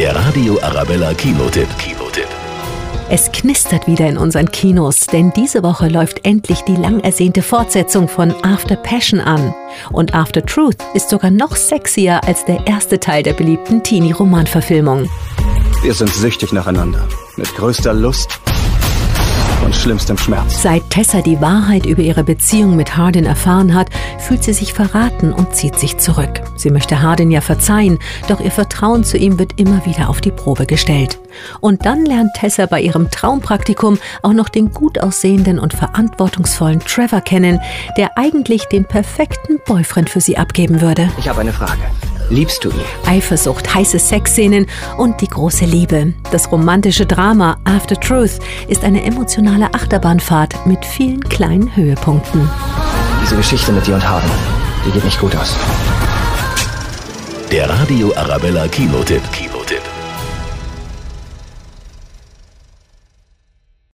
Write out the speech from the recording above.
Der Radio Arabella Kinotipp. Kinotipp. Es knistert wieder in unseren Kinos, denn diese Woche läuft endlich die lang ersehnte Fortsetzung von After Passion an. Und After Truth ist sogar noch sexier als der erste Teil der beliebten Teenie-Romanverfilmung. Wir sind süchtig nacheinander. Mit größter Lust schlimmstem Schmerz. Seit Tessa die Wahrheit über ihre Beziehung mit Hardin erfahren hat, fühlt sie sich verraten und zieht sich zurück. Sie möchte Hardin ja verzeihen, doch ihr Vertrauen zu ihm wird immer wieder auf die Probe gestellt. Und dann lernt Tessa bei ihrem Traumpraktikum auch noch den gut aussehenden und verantwortungsvollen Trevor kennen, der eigentlich den perfekten Boyfriend für sie abgeben würde. Ich habe eine Frage. Liebst du ihn? Eifersucht, heiße Sexszenen und die große Liebe. Das romantische Drama After Truth ist eine emotionale Achterbahnfahrt mit vielen kleinen Höhepunkten. Diese Geschichte mit dir und Harden, die geht nicht gut aus. Der Radio Arabella Kinotipp. Kinotipp.